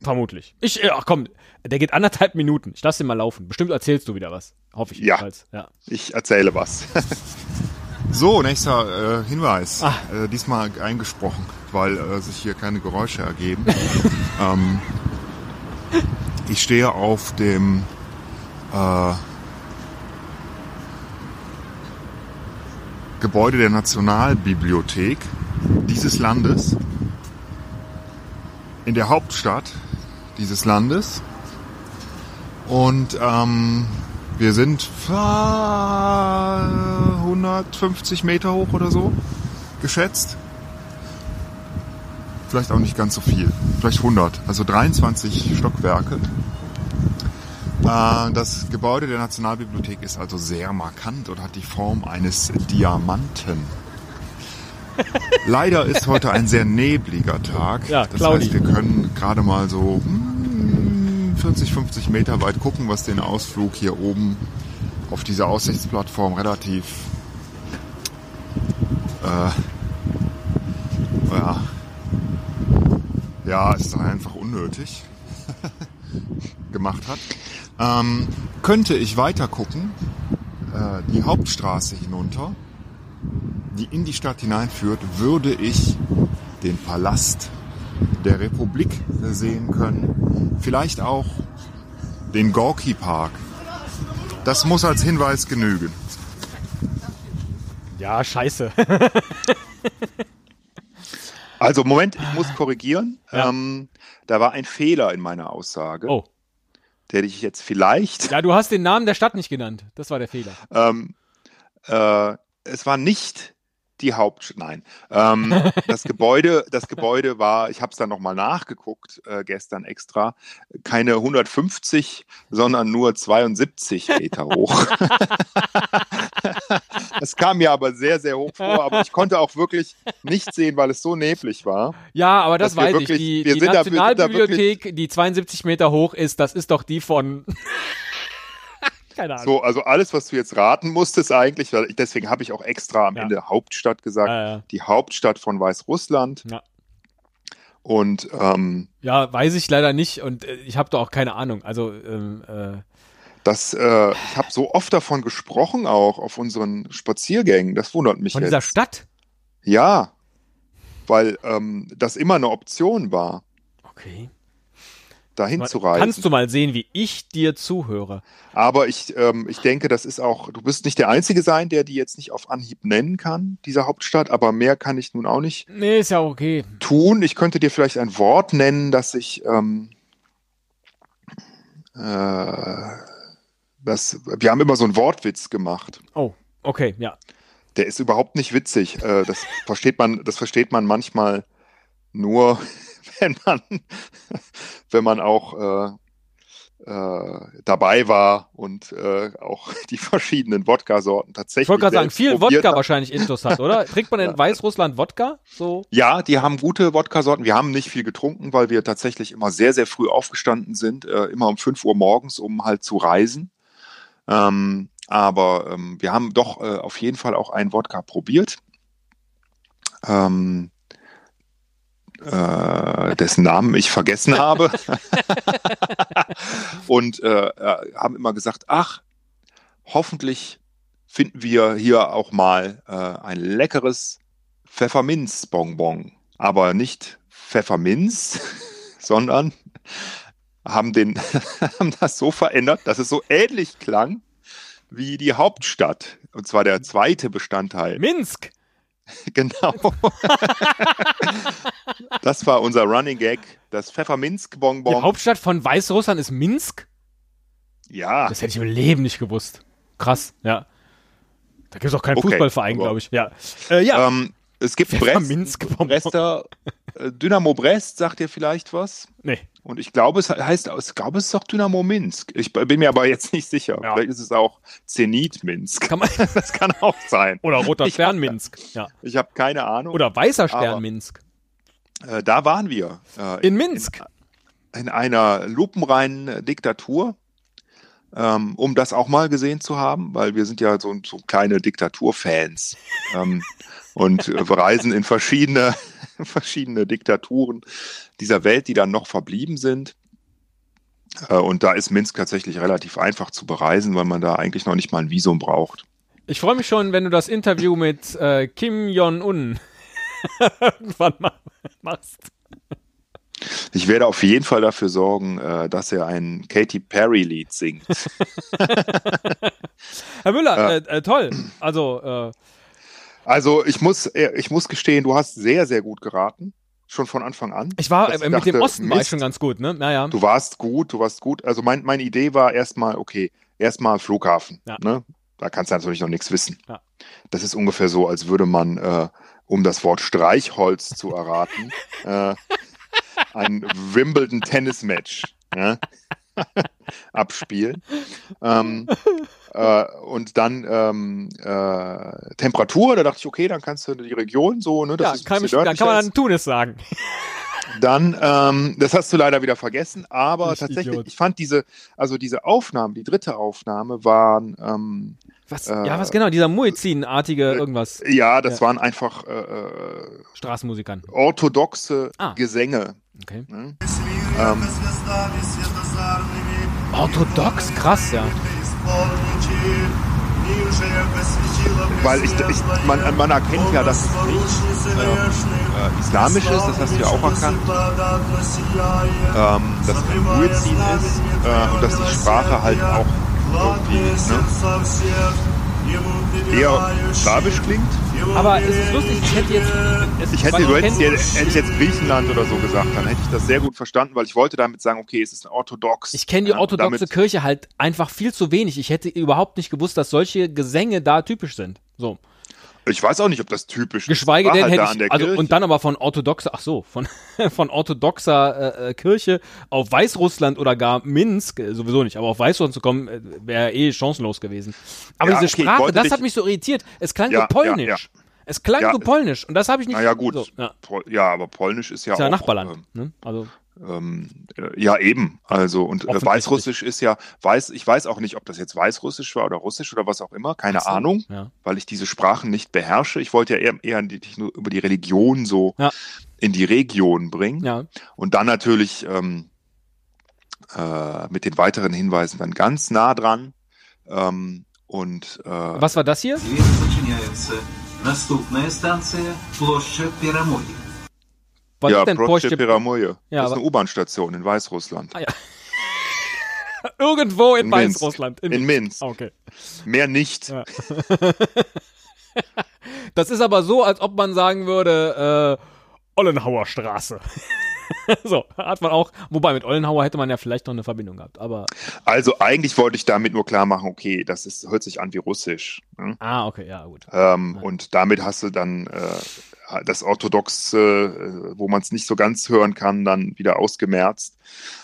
Vermutlich. Ich, ach komm, der geht anderthalb Minuten. Ich lasse den mal laufen. Bestimmt erzählst du wieder was. Hoffe ich ja, jedenfalls. Ja, ich erzähle was. so, nächster äh, Hinweis. Ah. Äh, diesmal eingesprochen, weil äh, sich hier keine Geräusche ergeben. ähm, ich stehe auf dem äh, Gebäude der Nationalbibliothek dieses Landes, in der Hauptstadt dieses Landes. Und ähm, wir sind 150 Meter hoch oder so geschätzt. Vielleicht auch nicht ganz so viel, vielleicht 100, also 23 Stockwerke. Äh, das Gebäude der Nationalbibliothek ist also sehr markant und hat die Form eines Diamanten. Leider ist heute ein sehr nebliger Tag. Ja, das heißt, wir können gerade mal so 40, hm, 50 Meter weit gucken, was den Ausflug hier oben auf dieser Aussichtsplattform relativ äh, ja, ja, ist einfach unnötig gemacht hat. Ähm, könnte ich weiter gucken, äh, die Hauptstraße hinunter, die in die Stadt hineinführt, würde ich den Palast der Republik sehen können. Vielleicht auch den Gorki Park. Das muss als Hinweis genügen. Ja, scheiße. also Moment, ich muss korrigieren. Ja. Ähm, da war ein Fehler in meiner Aussage. Oh der dich jetzt vielleicht. Ja, du hast den Namen der Stadt nicht genannt. Das war der Fehler. Ähm, äh, es war nicht die Haupt, nein, ähm, das Gebäude, das Gebäude war, ich habe es dann nochmal nachgeguckt äh, gestern extra, keine 150, sondern nur 72 Meter hoch. das kam mir aber sehr, sehr hoch vor, aber ich konnte auch wirklich nicht sehen, weil es so neblig war. Ja, aber das weiß wirklich, ich. Die, die Nationalbibliothek, da, die 72 Meter hoch ist, das ist doch die von keine Ahnung. So, also alles, was du jetzt raten musstest eigentlich, weil deswegen habe ich auch extra am ja. Ende Hauptstadt gesagt, ja, ja. die Hauptstadt von Weißrussland. Ja. Und ähm, ja, weiß ich leider nicht und äh, ich habe da auch keine Ahnung. Also ähm, äh, das, äh, ich habe so oft davon gesprochen auch auf unseren Spaziergängen. Das wundert mich Von jetzt. dieser Stadt? Ja, weil ähm, das immer eine Option war. Okay dahin zu reisen. Kannst du mal sehen, wie ich dir zuhöre. Aber ich, ähm, ich denke, das ist auch, du wirst nicht der Einzige sein, der die jetzt nicht auf Anhieb nennen kann, dieser Hauptstadt, aber mehr kann ich nun auch nicht. Nee, ist ja okay. Tun. Ich könnte dir vielleicht ein Wort nennen, das ich, ähm, äh, das, wir haben immer so einen Wortwitz gemacht. Oh, okay, ja. Der ist überhaupt nicht witzig. Äh, das versteht man, das versteht man manchmal nur, wenn man, wenn man auch äh, äh, dabei war und äh, auch die verschiedenen Wodka-Sorten tatsächlich. Ich wollte gerade sagen, viel Wodka hat. wahrscheinlich Intus hat, oder? Trinkt man in. Weißrussland Wodka? So? Ja, die haben gute Wodka-Sorten. Wir haben nicht viel getrunken, weil wir tatsächlich immer sehr, sehr früh aufgestanden sind, äh, immer um 5 Uhr morgens, um halt zu reisen. Ähm, aber ähm, wir haben doch äh, auf jeden Fall auch einen Wodka probiert. Ähm, äh, dessen Namen ich vergessen habe. und äh, äh, haben immer gesagt, ach, hoffentlich finden wir hier auch mal äh, ein leckeres Pfefferminzbonbon. Aber nicht Pfefferminz, sondern haben, den, haben das so verändert, dass es so ähnlich klang wie die Hauptstadt. Und zwar der zweite Bestandteil. Minsk! Genau. das war unser Running Gag, das Pfefferminzbonbon. Die Hauptstadt von Weißrussland ist Minsk? Ja. Das hätte ich im Leben nicht gewusst. Krass, ja. Da gibt es auch keinen okay, Fußballverein, glaube ich. Ja. Äh, ja. Ähm, es gibt Brest, Brester, Dynamo Brest, sagt ihr vielleicht was? Nee. Und ich glaube, es heißt, ich glaube, es ist auch Dynamo Minsk. Ich bin mir aber jetzt nicht sicher. Ja. Vielleicht ist es auch Zenit Minsk. Kann das kann auch sein. Oder Roter Stern hab, Minsk. Ja. Ich habe keine Ahnung. Oder Weißer Stern Minsk. Äh, da waren wir. Äh, in Minsk. In, in, einer lupenreinen Diktatur. Ähm, um das auch mal gesehen zu haben, weil wir sind ja so, so kleine Diktaturfans. ähm, und äh, reisen in verschiedene, verschiedene Diktaturen dieser Welt, die dann noch verblieben sind. Äh, und da ist Minsk tatsächlich relativ einfach zu bereisen, weil man da eigentlich noch nicht mal ein Visum braucht. Ich freue mich schon, wenn du das Interview mit äh, Kim Jong-un irgendwann machst. Ich werde auf jeden Fall dafür sorgen, äh, dass er ein Katy Perry-Lied singt. Herr Müller, äh, äh, toll. Also, äh, also ich muss, äh, ich muss gestehen, du hast sehr, sehr gut geraten. Schon von Anfang an. Ich war äh, mit dachte, dem Osten Mist, war ich schon ganz gut, ne? Naja. Du warst gut, du warst gut. Also mein, meine Idee war erstmal, okay, erstmal Flughafen. Ja. Ne? Da kannst du natürlich noch nichts wissen. Ja. Das ist ungefähr so, als würde man, äh, um das Wort Streichholz zu erraten, äh, ein Wimbledon Tennis Match ja, abspielen. Ähm, äh, und dann ähm, äh, Temperatur, da dachte ich, okay, dann kannst du die Region so, ne, das ja, kann, mich, da kann man dann Tunis sagen. Dann, ähm, das hast du leider wieder vergessen, aber ich tatsächlich, Idiot. ich fand diese, also diese Aufnahmen, die dritte Aufnahme waren. Ähm, was? Äh, ja, was genau? Dieser Muezzin-artige äh, irgendwas. Ja, das ja. waren einfach äh, äh Straßenmusikern. Orthodoxe ah. Gesänge. Okay. Ne? Ähm, Orthodox, krass, ja. Weil ich, ich man, man, erkennt ja, dass es nicht äh, islamisch ist, das hast du ja auch erkannt, ähm, dass es ein Muezzin ist äh, und dass die Sprache halt auch irgendwie ne, eher slawisch klingt. Aber es ist lustig, ich hätte jetzt. ich hätte, du hättest jetzt, hätte ich jetzt Griechenland oder so gesagt, dann hätte ich das sehr gut verstanden, weil ich wollte damit sagen, okay, es ist ein orthodox. Ich kenne die orthodoxe Kirche halt einfach viel zu wenig. Ich hätte überhaupt nicht gewusst, dass solche Gesänge da typisch sind. So. Ich weiß auch nicht, ob das typisch ist. Geschweige denn halt hätte ich, also und dann aber von orthodoxer, ach so, von, von orthodoxer äh, äh, Kirche auf Weißrussland oder gar Minsk, äh, sowieso nicht, aber auf Weißrussland zu kommen, äh, wäre eh chancenlos gewesen. Aber ja, diese okay, Sprache, das hat mich so irritiert. Es klang ja, so polnisch. Ja, es klang so polnisch und das habe ich nicht. Na ja, gut. So, ja. aber polnisch ist ja ist auch. Ja Nachbarland. Ähm, ne? Also. Ähm, äh, ja, eben. Also, und äh, Weißrussisch ist ja, weiß, ich weiß auch nicht, ob das jetzt Weißrussisch war oder Russisch oder was auch immer, keine so, Ahnung, ja. weil ich diese Sprachen nicht beherrsche. Ich wollte ja eher, eher die, nur über die Religion so ja. in die Region bringen. Ja. Und dann natürlich ähm, äh, mit den weiteren Hinweisen dann ganz nah dran. Ähm, und äh, was war das hier? Наступная станция Площадь Перамоги. Was ja, ist denn Proste Piramoje. Ja, das ist eine U-Bahn-Station in Weißrussland. Ah, ja. Irgendwo in, in Weißrussland. In, in Minsk. Okay. Mehr nicht. Ja. das ist aber so, als ob man sagen würde, äh, Ollenhauer Straße. so, hat man auch, wobei mit Ollenhauer hätte man ja vielleicht noch eine Verbindung gehabt, aber. Also eigentlich wollte ich damit nur klar machen, okay, das ist, hört sich an wie Russisch. Ne? Ah, okay, ja, gut. Ähm, ja. Und damit hast du dann äh, das Orthodoxe, äh, wo man es nicht so ganz hören kann, dann wieder ausgemerzt.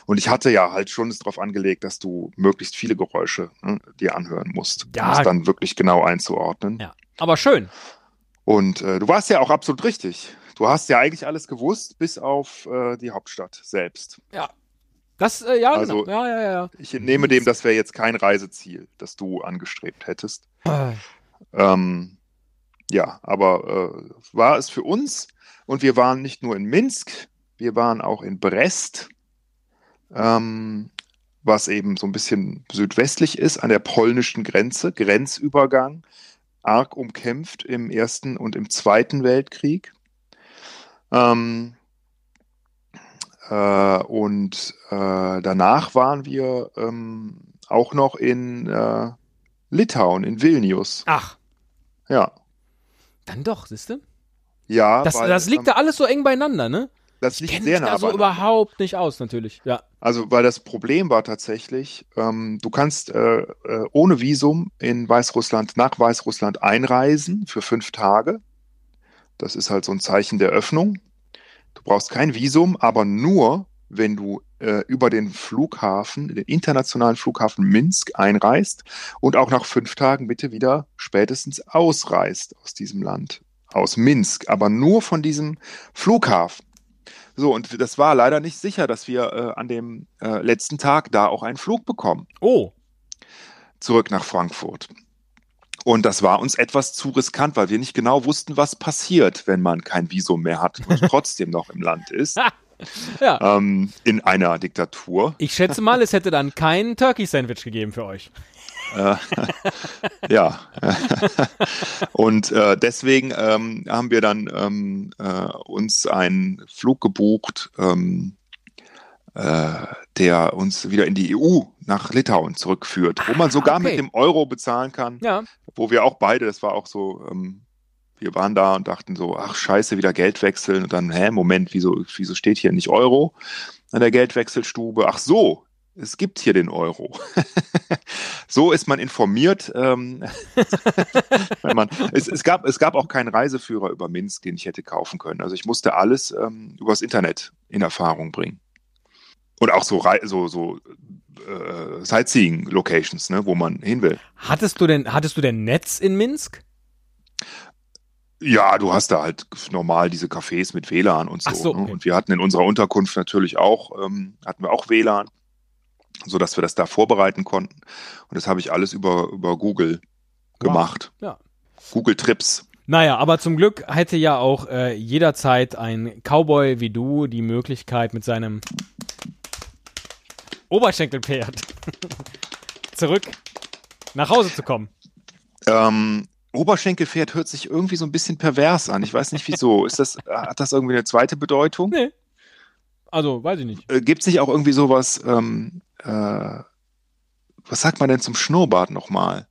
Und ich hatte ja halt schon es darauf angelegt, dass du möglichst viele Geräusche ne, dir anhören musst, ja. um es dann wirklich genau einzuordnen. Ja, aber schön. Und äh, du warst ja auch absolut richtig. Du hast ja eigentlich alles gewusst, bis auf äh, die Hauptstadt selbst. Ja. Das, äh, ja, also, genau. ja, ja, ja. Ich entnehme dem, das wäre jetzt kein Reiseziel, das du angestrebt hättest. Äh. Ähm, ja, aber äh, war es für uns und wir waren nicht nur in Minsk, wir waren auch in Brest, ähm, was eben so ein bisschen südwestlich ist, an der polnischen Grenze, Grenzübergang, arg umkämpft im Ersten und im Zweiten Weltkrieg. Ähm, äh, und äh, danach waren wir ähm, auch noch in äh, Litauen, in Vilnius. Ach. Ja. Dann doch, siehst du? Ja. Das, weil, das liegt ähm, da alles so eng beieinander, ne? Das liegt sehr nah. Also überhaupt nicht aus, natürlich. Ja. Also, weil das Problem war tatsächlich, ähm, du kannst äh, äh, ohne Visum in Weißrussland nach Weißrussland einreisen für fünf Tage. Das ist halt so ein Zeichen der Öffnung. Du brauchst kein Visum, aber nur, wenn du äh, über den Flughafen, den internationalen Flughafen Minsk einreist und auch nach fünf Tagen bitte wieder spätestens ausreist aus diesem Land, aus Minsk, aber nur von diesem Flughafen. So, und das war leider nicht sicher, dass wir äh, an dem äh, letzten Tag da auch einen Flug bekommen. Oh. Zurück nach Frankfurt. Und das war uns etwas zu riskant, weil wir nicht genau wussten, was passiert, wenn man kein Visum mehr hat und trotzdem noch im Land ist. ja. Ähm, in einer Diktatur. Ich schätze mal, es hätte dann kein Turkey-Sandwich gegeben für euch. Äh, ja. und äh, deswegen ähm, haben wir dann ähm, äh, uns einen Flug gebucht ähm, äh, der uns wieder in die EU nach Litauen zurückführt, wo man sogar okay. mit dem Euro bezahlen kann. Ja. Wo wir auch beide, das war auch so, ähm, wir waren da und dachten so, ach scheiße, wieder Geld wechseln und dann, hä, Moment, wieso, wieso steht hier nicht Euro an der Geldwechselstube? Ach so, es gibt hier den Euro. so ist man informiert. Ähm, man, es, es, gab, es gab auch keinen Reiseführer über Minsk, den ich hätte kaufen können. Also ich musste alles ähm, übers Internet in Erfahrung bringen. Und auch so, so, so äh, Sightseeing-Locations, ne, wo man hin will. Hattest du denn, hattest du denn Netz in Minsk? Ja, du hast da halt normal diese Cafés mit WLAN und so. so ne? okay. ne? Und wir hatten in unserer Unterkunft natürlich auch, ähm, hatten wir auch WLAN so dass wir das da vorbereiten konnten. Und das habe ich alles über, über Google gemacht. Wow. Ja. Google Trips. Naja, aber zum Glück hätte ja auch äh, jederzeit ein Cowboy wie du die Möglichkeit mit seinem Oberschenkelpferd zurück nach Hause zu kommen. Ähm, Oberschenkelpferd hört sich irgendwie so ein bisschen pervers an. Ich weiß nicht wieso. Ist das, hat das irgendwie eine zweite Bedeutung? Nee. Also, weiß ich nicht. Äh, Gibt es nicht auch irgendwie sowas, ähm, äh, was sagt man denn zum Schnurrbart nochmal?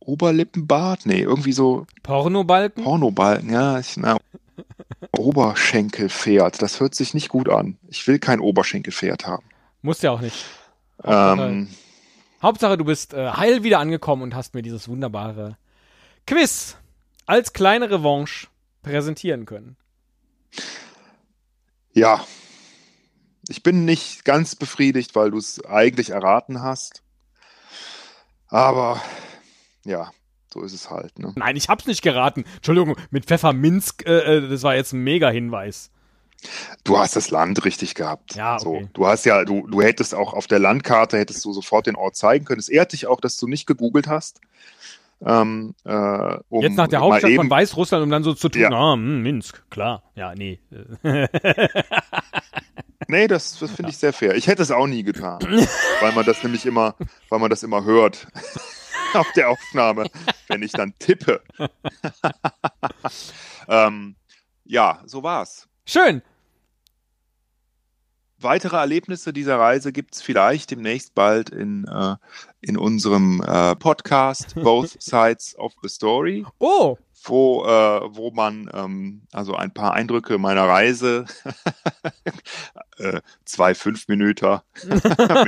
Oberlippenbart? Nee, irgendwie so. Pornobalken? Pornobalken, ja. Ich, na, Oberschenkelpferd, das hört sich nicht gut an. Ich will kein Oberschenkelpferd haben. Muss ja auch nicht. Hauptsache, ähm, Hauptsache du bist äh, heil wieder angekommen und hast mir dieses wunderbare Quiz als kleine Revanche präsentieren können. Ja, ich bin nicht ganz befriedigt, weil du es eigentlich erraten hast. Aber ja, so ist es halt. Ne? Nein, ich hab's nicht geraten. Entschuldigung, mit Pfefferminsk, äh, äh, das war jetzt ein Mega-Hinweis. Du hast das Land richtig gehabt. Ja, okay. so, du hast ja, du, du hättest auch auf der Landkarte hättest du sofort den Ort zeigen können. Es ehrt dich auch, dass du nicht gegoogelt hast. Ähm, äh, um Jetzt nach der Hauptstadt eben, von Weißrussland, um dann so zu tun, ja. ah, hm, Minsk, klar, ja, nee. Nee, das, das finde ich sehr fair. Ich hätte es auch nie getan, weil man das nämlich immer, weil man das immer hört auf der Aufnahme, wenn ich dann tippe. ähm, ja, so war's. Schön. Weitere Erlebnisse dieser Reise gibt es vielleicht demnächst bald in, äh, in unserem äh, Podcast Both Sides of the Story. Oh wo, äh, wo man ähm, also ein paar Eindrücke meiner Reise, äh, zwei fünf Minuten,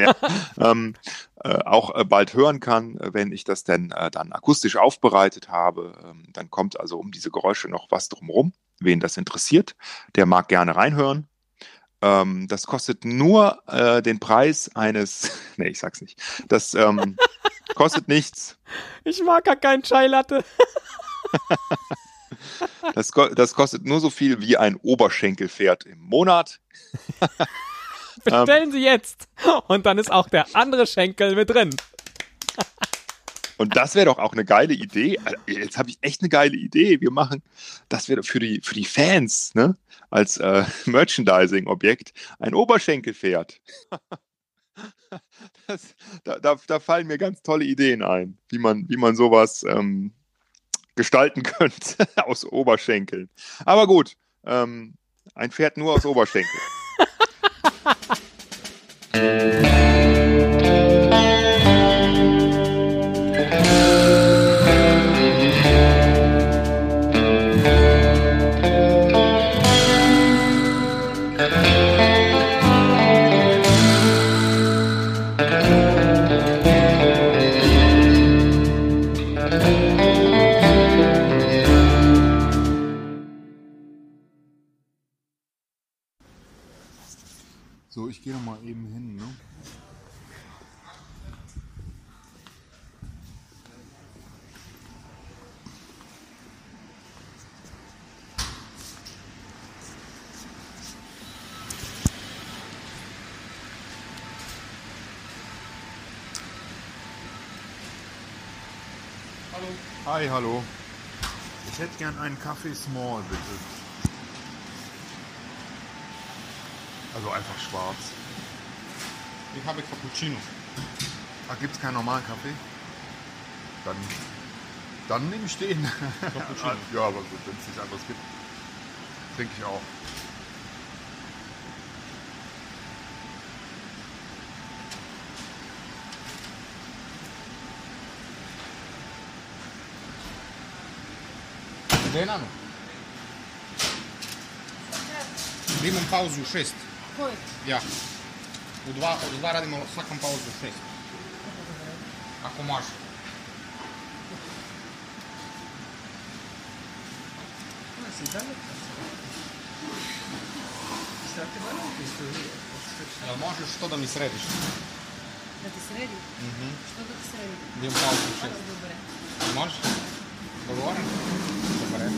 ähm, äh, auch äh, bald hören kann, wenn ich das denn dann akustisch aufbereitet habe. Ähm, dann kommt also um diese Geräusche noch was drumherum. Wen das interessiert, der mag gerne reinhören. Ähm, das kostet nur äh, den Preis eines, nee, ich sag's nicht. Das ähm, kostet nichts. Ich mag gar keinen Chai Latte. Das, das, kostet nur so viel wie ein Oberschenkelpferd im Monat. Bestellen Sie jetzt. Und dann ist auch der andere Schenkel mit drin. Und das wäre doch auch eine geile Idee. Also, jetzt habe ich echt eine geile Idee. Wir machen, das wäre für die, für die Fans, ne, als äh, Merchandising-Objekt ein Oberschenkelpferd. Das, da, da, da, fallen mir ganz tolle Ideen ein, wie man, wie man sowas ähm, gestalten könnt aus Oberschenkeln. Aber gut, ähm, ein Pferd nur aus Oberschenkeln. Gehe noch mal eben hin. Ne? Hallo. Hi, hallo. Ich hätte gern einen Kaffee Small, bitte. Also einfach schwarz. Ich habe Cappuccino. Ach, gibt es keinen normalen Kaffee? Dann, dann nehme ich den. Cappuccino. ja, aber gut, wenn es nichts anderes gibt, trinke ich auch. Den je nano? Imam pauzu u šest. Кой? Я. От два, от два радимо свакам пауза за 6. Ако може. Си дали? Срати маленько история. А можеш що да ми средиш? Да ти среди? Угу. Що да ти среди? Да пауза за 6. Добре. Можеш? Договорим? Добре.